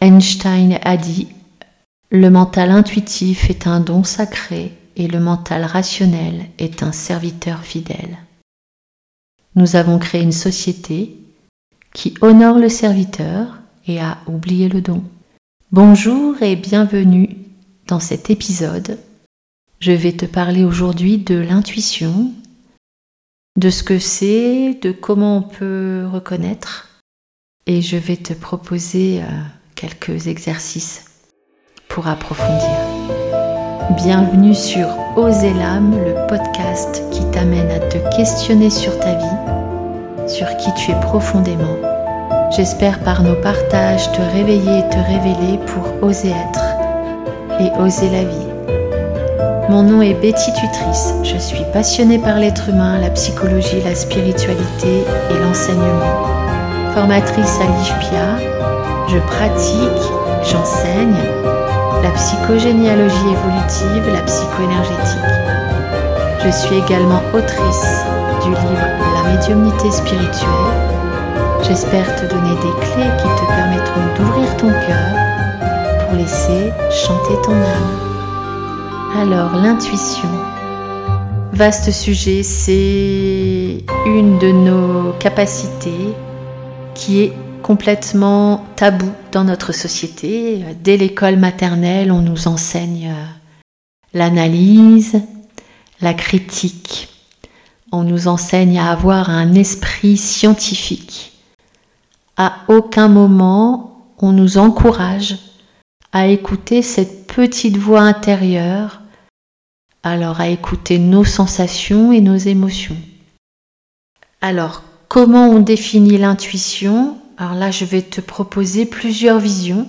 Einstein a dit Le mental intuitif est un don sacré et le mental rationnel est un serviteur fidèle. Nous avons créé une société qui honore le serviteur et a oublié le don. Bonjour et bienvenue dans cet épisode. Je vais te parler aujourd'hui de l'intuition, de ce que c'est, de comment on peut reconnaître et je vais te proposer euh, quelques exercices pour approfondir. Bienvenue sur Oser l'âme, le podcast qui t'amène à te questionner sur ta vie, sur qui tu es profondément. J'espère par nos partages te réveiller et te révéler pour oser être et oser la vie. Mon nom est Betty Tutrice, je suis passionnée par l'être humain, la psychologie, la spiritualité et l'enseignement formatrice à l'IFPIA, je pratique, j'enseigne la psychogénéalogie évolutive, la psychoénergétique. Je suis également autrice du livre La médiumnité spirituelle. J'espère te donner des clés qui te permettront d'ouvrir ton cœur pour laisser chanter ton âme. Alors, l'intuition. Vaste sujet, c'est une de nos capacités qui est complètement tabou dans notre société. Dès l'école maternelle, on nous enseigne euh, l'analyse, la critique. On nous enseigne à avoir un esprit scientifique. À aucun moment, on nous encourage à écouter cette petite voix intérieure, alors à écouter nos sensations et nos émotions. Alors, Comment on définit l'intuition? Alors là, je vais te proposer plusieurs visions.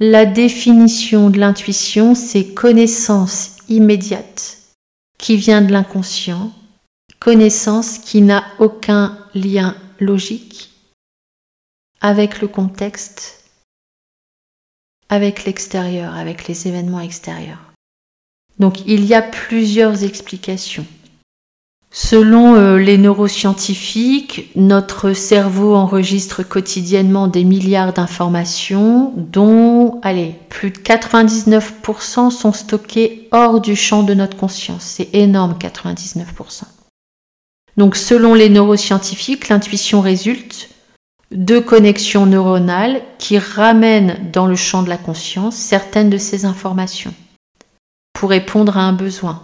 La définition de l'intuition, c'est connaissance immédiate qui vient de l'inconscient, connaissance qui n'a aucun lien logique avec le contexte, avec l'extérieur, avec les événements extérieurs. Donc il y a plusieurs explications. Selon euh, les neuroscientifiques, notre cerveau enregistre quotidiennement des milliards d'informations dont, allez, plus de 99% sont stockées hors du champ de notre conscience. C'est énorme, 99%. Donc selon les neuroscientifiques, l'intuition résulte de connexions neuronales qui ramènent dans le champ de la conscience certaines de ces informations pour répondre à un besoin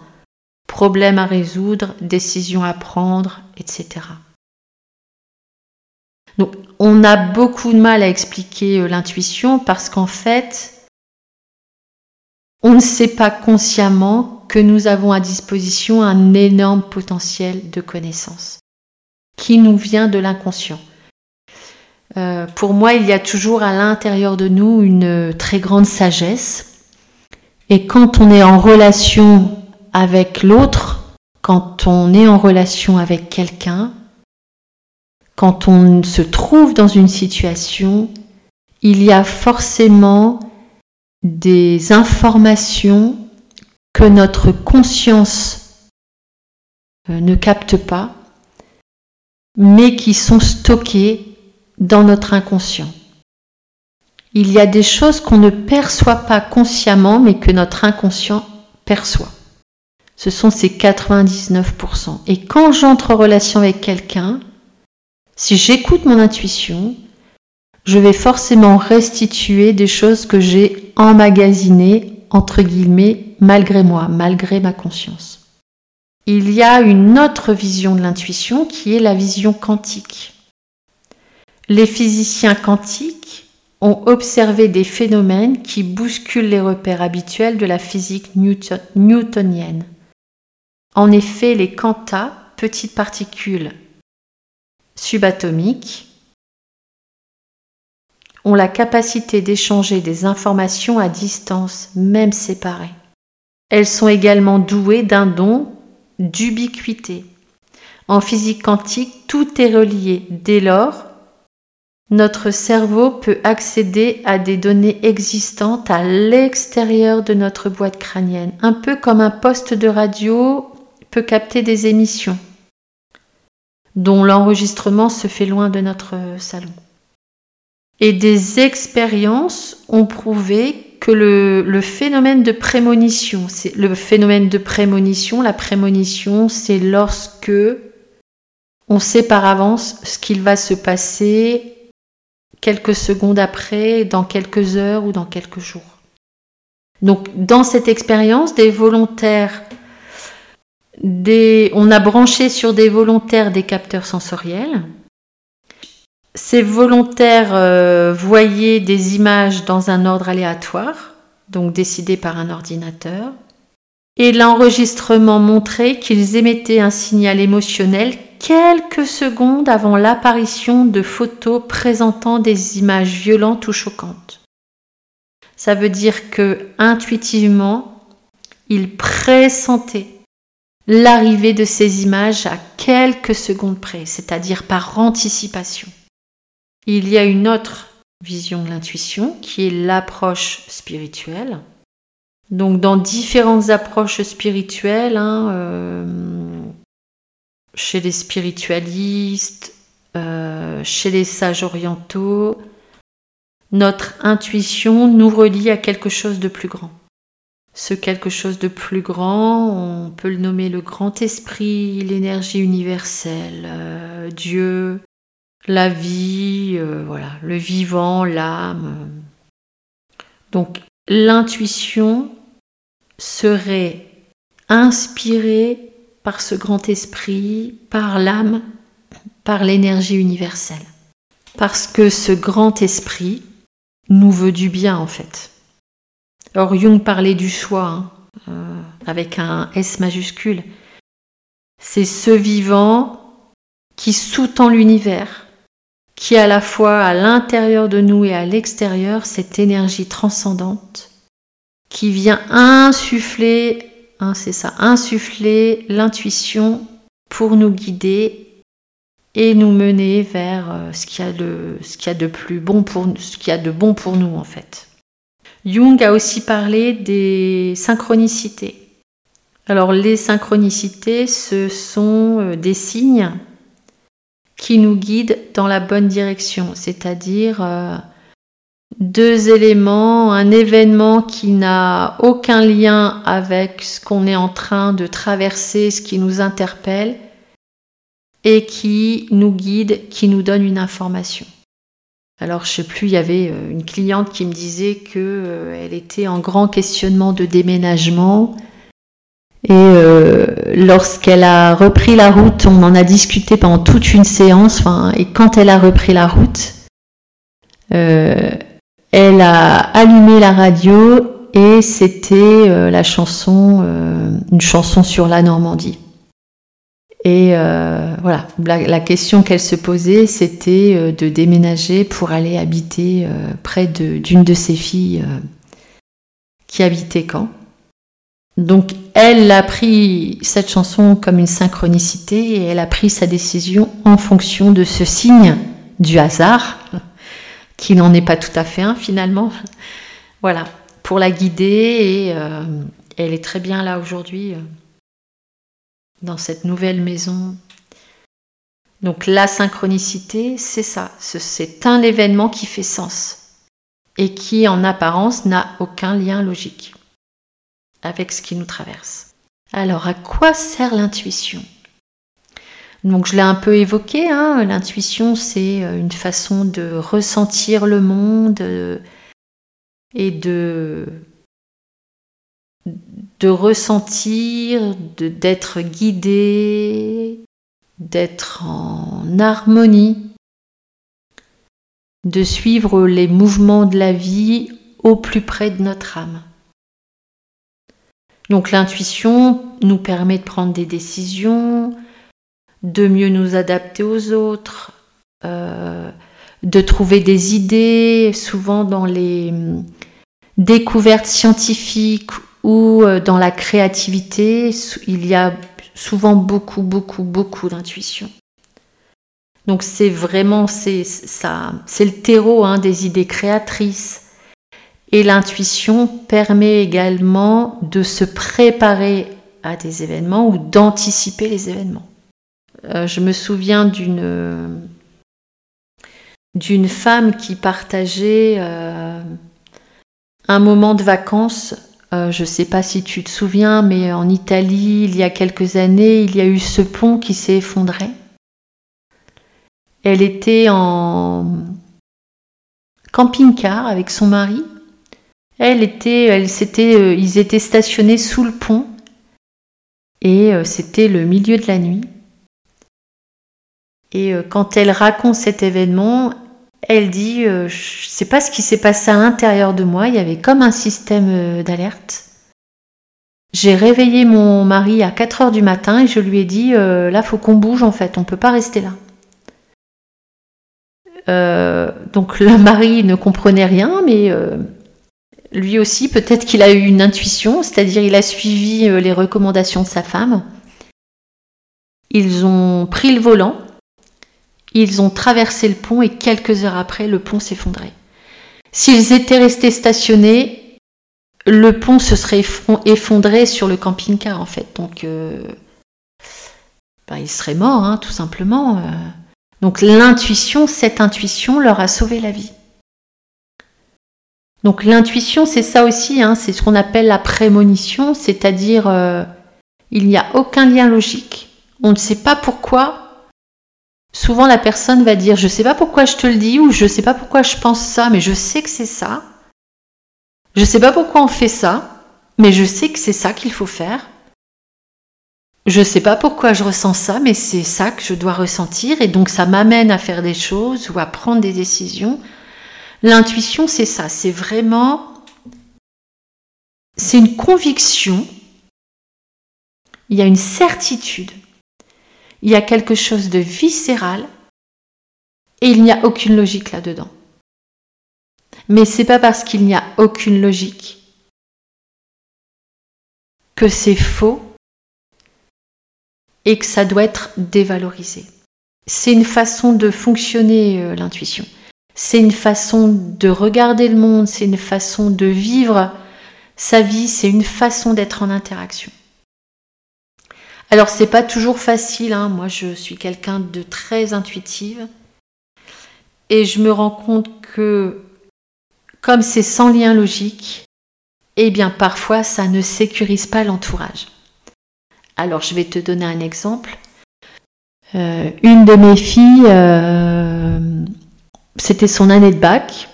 problèmes à résoudre, décisions à prendre, etc. Donc on a beaucoup de mal à expliquer euh, l'intuition parce qu'en fait, on ne sait pas consciemment que nous avons à disposition un énorme potentiel de connaissance qui nous vient de l'inconscient. Euh, pour moi, il y a toujours à l'intérieur de nous une très grande sagesse. Et quand on est en relation avec l'autre, quand on est en relation avec quelqu'un, quand on se trouve dans une situation, il y a forcément des informations que notre conscience euh, ne capte pas, mais qui sont stockées dans notre inconscient. Il y a des choses qu'on ne perçoit pas consciemment, mais que notre inconscient perçoit ce sont ces 99%. Et quand j'entre en relation avec quelqu'un, si j'écoute mon intuition, je vais forcément restituer des choses que j'ai emmagasinées, entre guillemets, malgré moi, malgré ma conscience. Il y a une autre vision de l'intuition qui est la vision quantique. Les physiciens quantiques ont observé des phénomènes qui bousculent les repères habituels de la physique newtonienne. En effet, les quantas, petites particules subatomiques, ont la capacité d'échanger des informations à distance, même séparées. Elles sont également douées d'un don d'ubiquité. En physique quantique, tout est relié. Dès lors, notre cerveau peut accéder à des données existantes à l'extérieur de notre boîte crânienne, un peu comme un poste de radio peut capter des émissions dont l'enregistrement se fait loin de notre salon. Et des expériences ont prouvé que le, phénomène de prémonition, c'est le phénomène de prémonition, la prémonition, c'est lorsque on sait par avance ce qu'il va se passer quelques secondes après, dans quelques heures ou dans quelques jours. Donc dans cette expérience, des volontaires, on a branché sur des volontaires des capteurs sensoriels. Ces volontaires euh, voyaient des images dans un ordre aléatoire, donc décidé par un ordinateur. Et l'enregistrement montrait qu'ils émettaient un signal émotionnel quelques secondes avant l'apparition de photos présentant des images violentes ou choquantes. Ça veut dire que intuitivement, il pressentait l'arrivée de ces images à quelques secondes près, c'est-à-dire par anticipation. Il y a une autre vision de l'intuition qui est l'approche spirituelle. Donc dans différentes approches spirituelles, hein, euh, chez les spiritualistes, euh, chez les sages orientaux, notre intuition nous relie à quelque chose de plus grand. Ce quelque chose de plus grand, on peut le nommer le grand esprit, l'énergie universelle, euh, Dieu, la vie, euh, voilà, le vivant, l'âme. Donc l'intuition serait inspirée par ce grand esprit, par l'âme, par l'énergie universelle. Parce que ce grand esprit nous veut du bien en fait. Or Jung parlait du soi hein, euh, avec un S majuscule. C'est ce vivant qui sous-tend l'univers, qui à la fois à l'intérieur de nous et à l'extérieur cette énergie transcendante qui vient insuffler Hein, c'est ça, insuffler l'intuition pour nous guider et nous mener vers euh, ce qu'il y a de, plus bon pour ce qu'il a de bon pour nous en fait. Jung a aussi parlé des synchronicités. Alors les synchronicités, ce sont euh, des signes qui nous guident dans la bonne direction, c'est-à-dire euh, deux éléments, un événement qui n'a aucun lien avec ce qu'on est en train de traverser, ce qui nous interpelle, et qui nous guide, qui nous donne une information. Alors je sais plus, il y avait euh, une cliente qui me disait qu'elle euh, était en grand questionnement de déménagement. Et euh, lorsqu'elle a repris la route, on en a discuté pendant toute une séance. et quand elle a repris la route, elle a allumé la radio et c'était la chanson, une chanson sur la Normandie. Et euh, voilà, la, question qu'elle se posait, c'était de déménager pour aller habiter près d'une de, ses filles qui habitait Caen. Donc elle a pris cette chanson comme une synchronicité et elle a pris sa décision en fonction de ce signe du hasard qui n'en est pas tout à fait un finalement. Voilà, pour la guider et euh, elle est très bien là aujourd'hui euh, dans cette nouvelle maison. Donc la synchronicité, c'est ça, c'est un événement qui fait sens et qui en apparence n'a aucun lien logique avec ce qui nous traverse. Alors à quoi sert l'intuition? Donc je l'ai un peu évoqué, hein, l'intuition c'est euh, une façon de ressentir le monde euh, et de, de ressentir, d'être guidé, d'être en harmonie, de suivre les mouvements de la vie au plus près de notre âme. Donc l'intuition nous permet de prendre des décisions, de mieux nous adapter aux autres, euh, de trouver des idées, souvent dans les hum, découvertes scientifiques ou euh, dans la créativité, il y a souvent beaucoup, beaucoup, beaucoup d'intuition. Donc c'est vraiment c'est ça, c'est le terreau hein, des idées créatrices. Et l'intuition permet également de se préparer à des événements ou d'anticiper les événements. Euh, je me souviens d'une d'une femme qui partageait euh, un moment de vacances. Euh, je ne sais pas si tu te souviens, mais en Italie, il y a quelques années, il y a eu ce pont qui s'est effondré. Elle était en camping-car avec son mari. Elle était, elle s'était, euh, ils étaient stationnés sous le pont et c'était le milieu de la nuit. Et quand elle raconte cet événement, elle dit, euh, je ne sais pas ce qui s'est passé à l'intérieur de moi, il y avait comme un système euh, d'alerte. J'ai réveillé mon mari à 4 heures du matin et je lui ai dit, euh, là, faut qu'on bouge en fait, on ne peut pas rester là. donc le mari ne comprenait rien, mais lui aussi, peut-être qu'il a eu une intuition, c'est-à-dire il a suivi les recommandations de sa femme. Ils ont pris le volant ils ont traversé le pont et quelques heures après, le pont s'effondrait. S'ils étaient restés stationnés, le pont se serait effondré sur le camping-car en fait. Donc, euh, bah, ils seraient morts, hein, tout simplement. Euh. Donc l'intuition, cette intuition leur a sauvé la vie. Donc l'intuition, c'est ça aussi, hein, c'est ce qu'on appelle la prémonition, c'est-à-dire euh, il n'y a aucun lien logique, on ne sait pas pourquoi Souvent, la personne va dire Je sais pas pourquoi je te le dis ou je ne sais pas pourquoi je pense ça, mais je sais que c'est ça. Je ne sais pas pourquoi on fait ça, mais je sais que c'est ça qu'il faut faire. Je ne sais pas pourquoi je ressens ça, mais c'est ça que je dois ressentir et donc ça m'amène à faire des choses ou à prendre des décisions. L'intuition, c'est ça, c'est vraiment c'est une conviction. Il y a une certitude il y a quelque chose de viscéral et il n'y a aucune logique là-dedans. Mais c'est pas parce qu'il n'y a aucune logique que c'est faux et que ça doit être dévalorisé. C'est une façon de fonctionner euh, l'intuition. C'est une façon de regarder le monde, c'est une façon de vivre sa vie, c'est une façon d'être en interaction. Alors c'est pas toujours facile, hein. moi je suis quelqu'un de très intuitive et je me rends compte que comme c'est sans lien logique, eh bien parfois ça ne sécurise pas l'entourage. Alors je vais te donner un exemple. Euh, une de mes filles, euh, c'était son année de bac,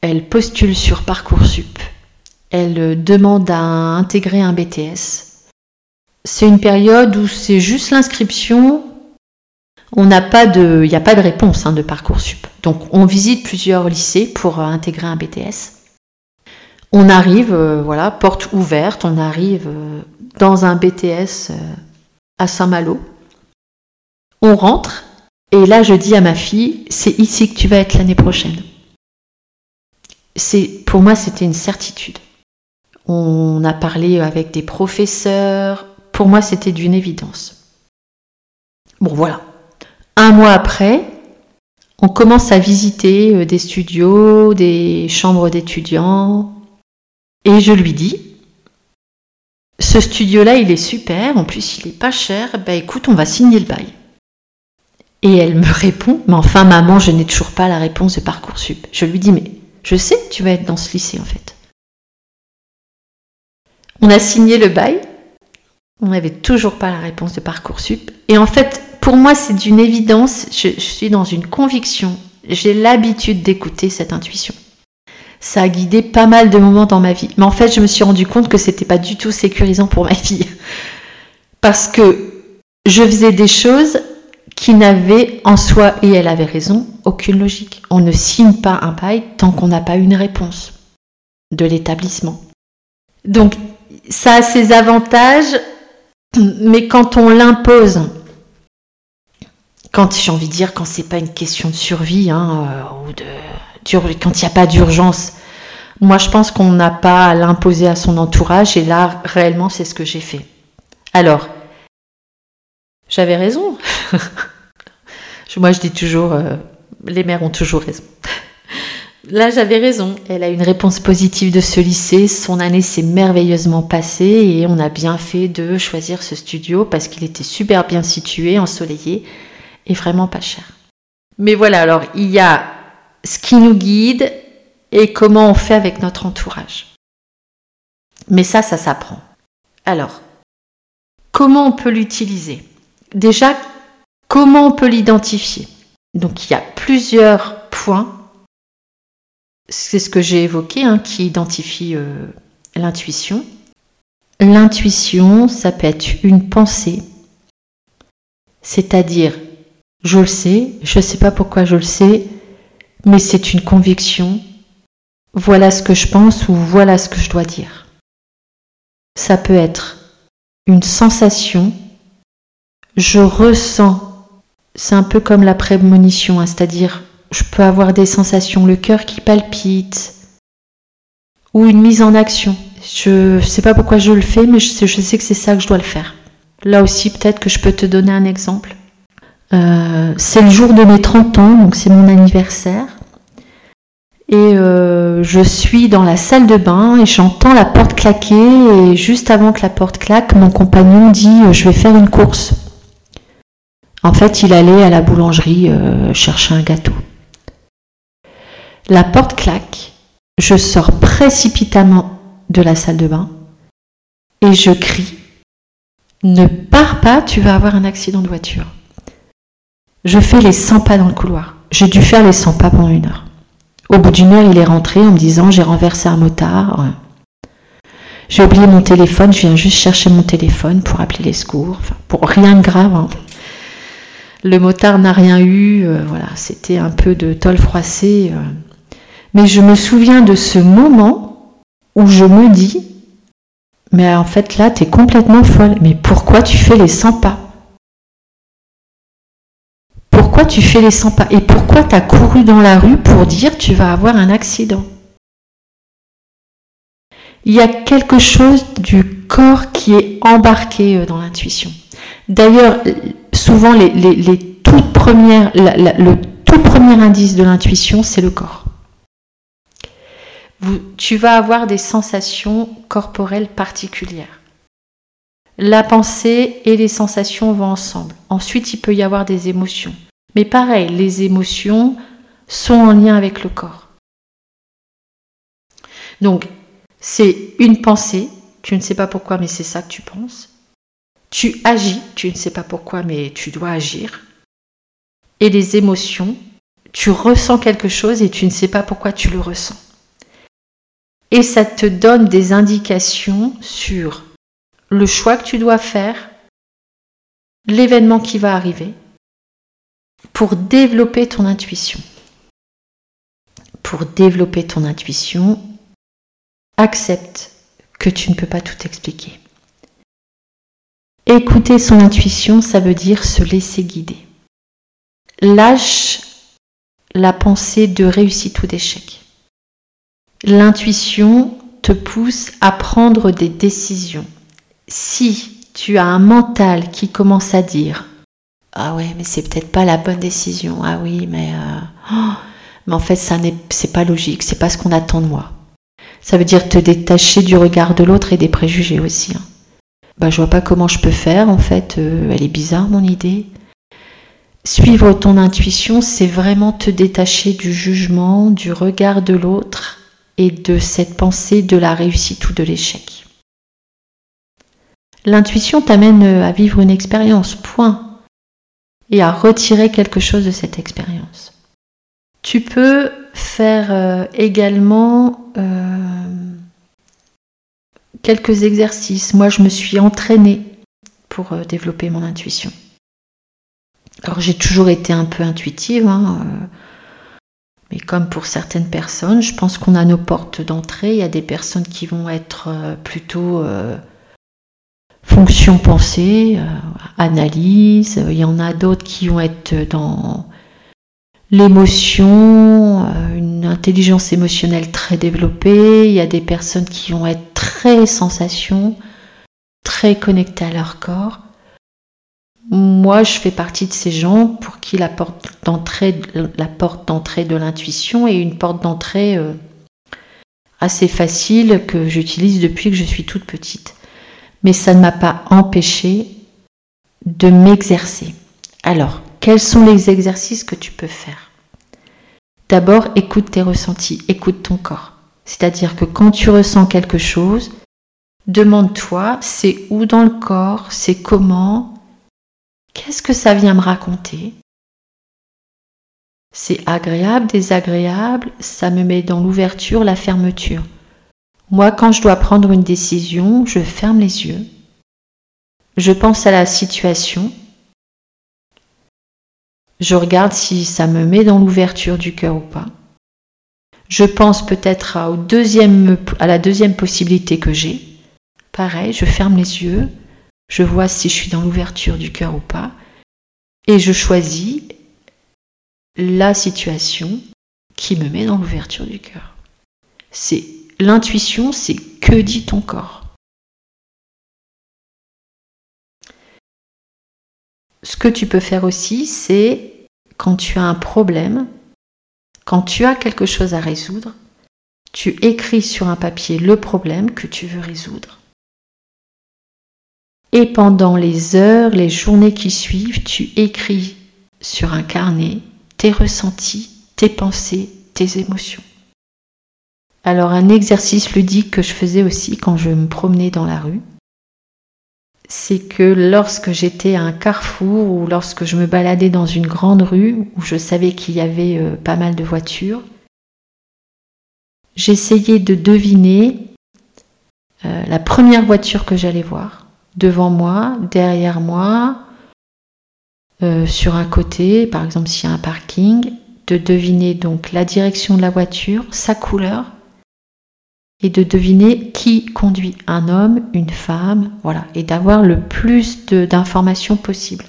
elle postule sur Parcoursup, elle demande à intégrer un BTS c'est une période où c'est juste l'inscription. On n'a pas de, il n'y a pas de réponse hein, de parcoursup. Donc on visite plusieurs lycées pour euh, intégrer un BTS. On arrive, euh, voilà, porte ouverte, on arrive euh, dans un BTS à Saint-Malo. On rentre et là je dis à ma fille, c'est ici que tu vas être l'année prochaine. C'est, pour moi, c'était une certitude. On a parlé avec des professeurs, pour moi, c'était d'une évidence. Bon, voilà. Un mois après, on commence à visiter euh, des studios, des chambres d'étudiants. Et je lui dis, ce studio-là, il est super, en plus il est pas cher, bah écoute, on va signer le bail. Et elle me répond, mais enfin maman, je n'ai toujours pas la réponse de Parcoursup. Je lui dis, mais je sais que tu vas être dans ce lycée en fait. On a signé le bail, on n'avait toujours pas la réponse de Parcoursup. Et en fait, pour moi, c'est d'une évidence, je, suis dans une conviction, j'ai l'habitude d'écouter cette intuition. Ça a guidé pas mal de moments dans ma vie. Mais en fait, je me suis rendu compte que c'était pas du tout sécurisant pour ma fille. Parce que je faisais des choses qui n'avaient en soi, et elle avait raison, aucune logique. On ne signe pas un bail tant qu'on n'a pas une réponse de l'établissement. Donc, ça a ses avantages mais quand on l'impose, quand j'ai envie de dire, quand c'est pas une question de survie, hein, euh, ou de, quand il n'y a pas d'urgence, moi je pense qu'on n'a pas à l'imposer à son entourage, et là réellement c'est ce que j'ai fait. Alors, j'avais raison. moi je dis toujours, euh, les mères ont toujours raison. Là, j'avais raison. Elle a une réponse positive de ce lycée. Son année s'est merveilleusement passée et on a bien fait de choisir ce studio parce qu'il était super bien situé, ensoleillé et vraiment pas cher. Mais voilà, alors il y a ce qui nous guide et comment on fait avec notre entourage. Mais ça, ça s'apprend. Alors, comment on peut l'utiliser? Déjà, comment on peut l'identifier? Donc il y a plusieurs points. C'est ce que j'ai évoqué, hein, qui identifie euh, l'intuition. L'intuition, ça peut être une pensée, c'est-à-dire, je le sais, je ne sais pas pourquoi je le sais, mais c'est une conviction, voilà ce que je pense ou voilà ce que je dois dire. Ça peut être une sensation, je ressens, c'est un peu comme la prémonition, hein, c'est-à-dire je peux avoir des sensations, le cœur qui palpite, ou une mise en action. Je ne sais pas pourquoi je le fais, mais je sais, que c'est ça que je dois le faire. Là aussi, peut-être que je peux te donner un exemple. Euh, c'est le jour de mes 30 ans, donc c'est mon anniversaire. Et euh, je suis dans la salle de bain et j'entends la porte claquer. Et juste avant que la porte claque, mon compagnon dit euh, Je vais faire une course. En fait, il allait à la boulangerie chercher un gâteau. La porte claque. Je sors précipitamment de la salle de bain et je crie Ne pars pas, tu vas avoir un accident de voiture. Je fais les 100 pas dans le couloir. J'ai dû faire les 100 pas pendant une heure. Au bout d'une heure, il est rentré en me disant J'ai renversé un motard. J'ai oublié mon téléphone, je viens juste chercher mon téléphone pour appeler les secours. Pour rien de grave. Hein. Le motard n'a rien eu. Euh, voilà, c'était un peu de tôle froissée. Euh. Mais je me souviens de ce moment où je me dis Mais en fait, là, tu es complètement folle. Mais pourquoi tu fais les 100 pas? Pourquoi tu fais les 100 pas? Et pourquoi tu as couru dans la rue pour dire tu vas avoir un accident? Il y a quelque chose du corps qui est embarqué euh, dans l'intuition. D'ailleurs, souvent, le tout premier indice de l'intuition, c'est le corps. Tu vas avoir des sensations corporelles particulières. La pensée et les sensations vont ensemble. Ensuite, il peut y avoir des émotions. Mais pareil, les émotions sont en lien avec le corps. Donc, c'est une pensée, tu ne sais pas pourquoi, mais c'est ça que tu penses. Tu agis, tu ne sais pas pourquoi, mais tu dois agir. Et les émotions, tu ressens quelque chose et tu ne sais pas pourquoi tu le ressens. Et ça te donne des indications sur le choix que tu dois faire, l'événement qui va arriver, pour développer ton intuition. Pour développer ton intuition, accepte que tu ne peux pas tout expliquer. Écouter son intuition, ça veut dire se laisser guider. Lâche la pensée de réussite ou d'échec. L'intuition te pousse à prendre des décisions. Si tu as un mental qui commence à dire ah ouais, mais c'est peut-être pas la bonne décision. Ah oui, mais, euh, oh, mais en fait, ça n'est, c'est pas logique, c'est pas ce qu'on attend de moi. Ça veut dire te détacher du regard de l'autre et des préjugés aussi. Hein. Bah, je vois pas comment je peux faire, en fait, euh, elle est bizarre mon idée. Suivre ton intuition, c'est vraiment te détacher du jugement, du regard de l'autre et de cette pensée de la réussite ou de l'échec. L'intuition t'amène à vivre une expérience, point et à retirer quelque chose de cette expérience. Tu peux faire euh, également euh, quelques exercices. Moi, je me suis entraînée pour euh, développer mon intuition. Alors, j'ai toujours été un peu intuitive, hein, mais comme pour certaines personnes, je pense qu'on a nos portes d'entrée. Il y a des personnes qui vont être plutôt fonction pensée, euh, analyse. Il y en a d'autres qui vont être dans l'émotion, euh, une intelligence émotionnelle très développée. Il y a des personnes qui vont être très sensation, très connectées à leur corps. Moi, je fais partie de ces gens pour qui la porte d'entrée, de l'intuition est une porte d'entrée euh, assez facile que j'utilise depuis que je suis toute petite mais ça ne m'a pas empêché de m'exercer. Alors, quels sont les exercices que tu peux faire? D'abord, écoute tes ressentis, écoute ton corps. C'est-à-dire que quand tu ressens quelque chose, demande-toi, c'est où dans le corps, c'est comment, qu'est-ce que ça vient me raconter? C'est agréable, désagréable, ça me met dans l'ouverture, la fermeture. Moi, quand je dois prendre une décision, je ferme les yeux, je pense à la situation, je regarde si ça me met dans l'ouverture du cœur ou pas. Je pense peut-être à, la deuxième possibilité que j'ai. Pareil, je ferme les yeux, je vois si je suis dans l'ouverture du cœur ou pas, et je choisis la situation qui me met dans l'ouverture du cœur. C'est L'intuition, c'est que dit ton corps. Ce que tu peux faire aussi, c'est quand tu as un problème, quand tu as quelque chose à résoudre, tu écris sur un papier le problème que tu veux résoudre. Et pendant les heures, les journées qui suivent, tu écris sur un carnet tes ressentis, tes pensées, tes émotions. Alors un exercice ludique que je faisais aussi quand je me promenais dans la rue, c'est que lorsque j'étais à un carrefour ou lorsque je me baladais dans une grande rue où je savais qu'il y avait euh, pas mal de voitures, j'essayais de deviner euh, la première voiture que j'allais voir, devant moi, derrière moi, euh, sur un côté, par exemple s'il y a un parking, de deviner donc la direction de la voiture, sa couleur, et de deviner qui conduit un homme, une femme, voilà, et d'avoir le plus d'informations possible.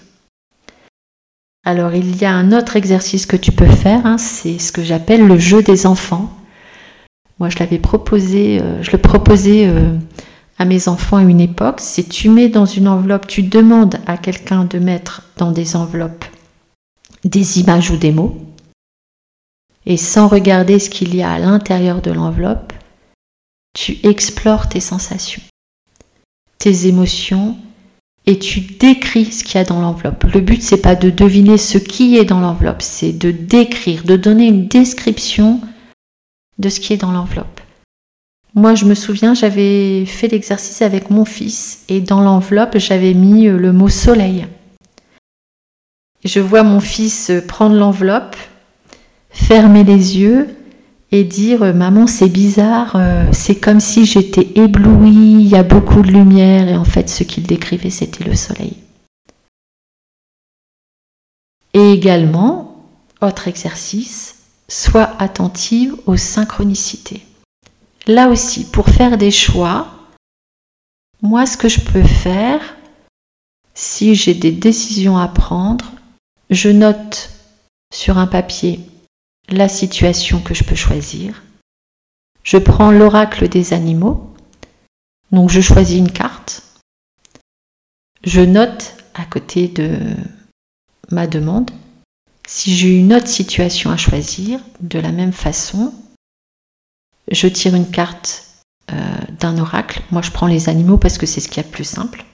Alors il y a un autre exercice que tu peux faire, hein, c'est ce que j'appelle le jeu des enfants. Moi je l'avais proposé, euh, je le proposais euh, mes enfants à une époque, c'est tu mets dans une enveloppe, tu demandes à quelqu'un de mettre dans des enveloppes des images ou des mots, et sans regarder ce qu'il y a à l'intérieur de l'enveloppe, tu explores tes sensations, tes émotions et tu décris ce qu'il y a dans l'enveloppe. Le but c'est pas de deviner ce qui est dans l'enveloppe, c'est de décrire, de donner une description de ce qui est dans l'enveloppe. Moi, je me souviens, j'avais fait l'exercice avec mon fils et dans l'enveloppe, j'avais mis le mot soleil. Je vois mon fils prendre l'enveloppe, fermer les yeux et dire euh, maman c'est bizarre, euh, c'est comme si j'étais éblouie, il y a beaucoup de lumière et en fait ce qu'il décrivait c'était le soleil. Et également, autre exercice, sois attentive aux synchronicités. Là aussi, pour faire des choix, moi ce que je peux faire, si j'ai des décisions à prendre, je note sur un papier la situation que je peux choisir. Je prends l'oracle des animaux. Donc je choisis une carte. Je note à côté de ma demande. Si j'ai une autre situation à choisir, de la même façon, je tire une carte euh, d'un oracle. Moi, je prends les animaux parce que c'est ce qu'il y a de plus simple.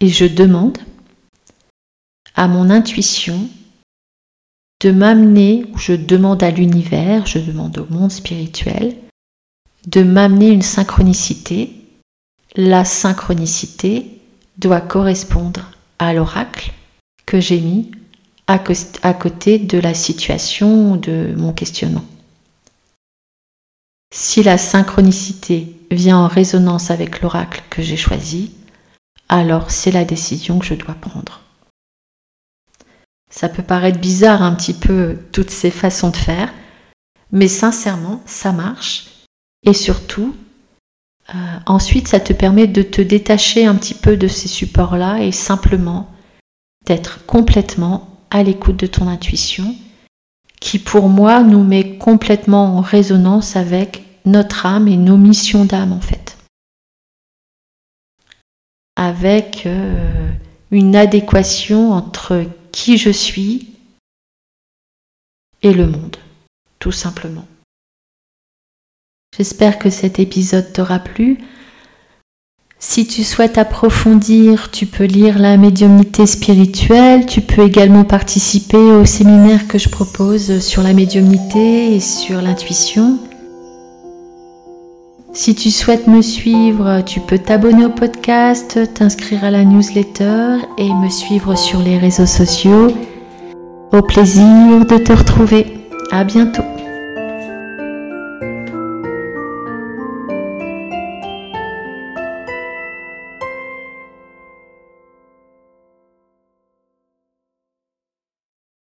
Et je demande à mon intuition de m'amener, je demande à l'univers, je demande au monde spirituel, de m'amener une synchronicité. La synchronicité doit correspondre à l'oracle que j'ai mis à côté de la situation de mon questionnement. Si la synchronicité vient en résonance avec l'oracle que j'ai choisi, alors c'est la décision que je dois prendre. Ça peut paraître bizarre un petit peu toutes ces façons de faire, mais sincèrement, ça marche. Et surtout, euh, ensuite, ça te permet de te détacher un petit peu de ces supports-là et simplement d'être complètement à l'écoute de ton intuition, qui pour moi nous met complètement en résonance avec notre âme et nos missions d'âme en fait. Avec euh, une adéquation entre qui je suis et le monde, tout simplement. J'espère que cet épisode t'aura plu. Si tu souhaites approfondir, tu peux lire la médiumnité spirituelle, tu peux également participer au séminaire que je propose sur la médiumnité et sur l'intuition. Si tu souhaites me suivre, tu peux t'abonner au podcast, t'inscrire à la newsletter et me suivre sur les réseaux sociaux. Au plaisir de te retrouver. À bientôt.